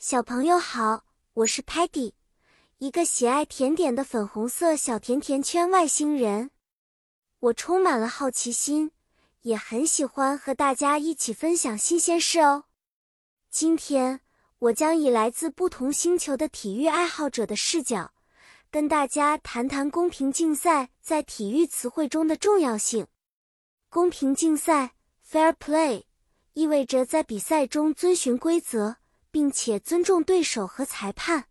小朋友好，我是 Patty，一个喜爱甜点的粉红色小甜甜圈外星人。我充满了好奇心，也很喜欢和大家一起分享新鲜事哦。今天我将以来自不同星球的体育爱好者的视角，跟大家谈谈公平竞赛在体育词汇中的重要性。公平竞赛 （Fair Play） 意味着在比赛中遵循规则，并且尊重对手和裁判。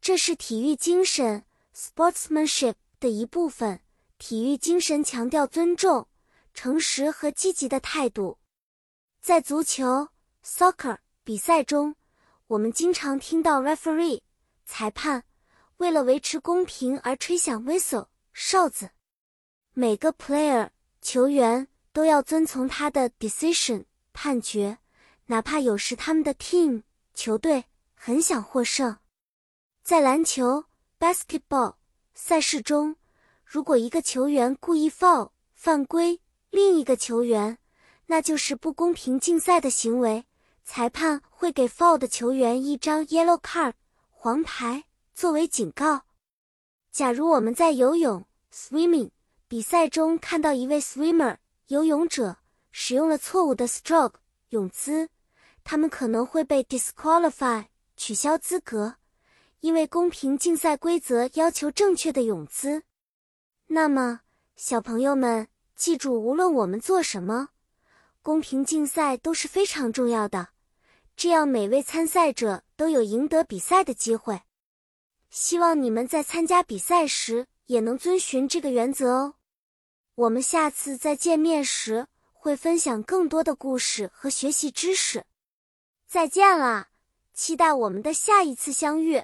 这是体育精神 （Sportsmanship） 的一部分。体育精神强调尊重、诚实和积极的态度。在足球 （Soccer） 比赛中，我们经常听到 referee 裁判为了维持公平而吹响 whistle 哨子。每个 player 球员都要遵从他的 decision 判决，哪怕有时他们的 team 球队很想获胜。在篮球 basketball 赛事中，如果一个球员故意 foul 犯规另一个球员，那就是不公平竞赛的行为，裁判会给 foul 的球员一张 yellow card 黄牌作为警告。假如我们在游泳 swimming 比赛中看到一位 swimmer 游泳者使用了错误的 stroke 泳姿，他们可能会被 disqualify 取消资格，因为公平竞赛规则要求正确的泳姿。那么，小朋友们记住，无论我们做什么，公平竞赛都是非常重要的。这样，每位参赛者都有赢得比赛的机会。希望你们在参加比赛时也能遵循这个原则哦。我们下次再见面时会分享更多的故事和学习知识。再见了，期待我们的下一次相遇。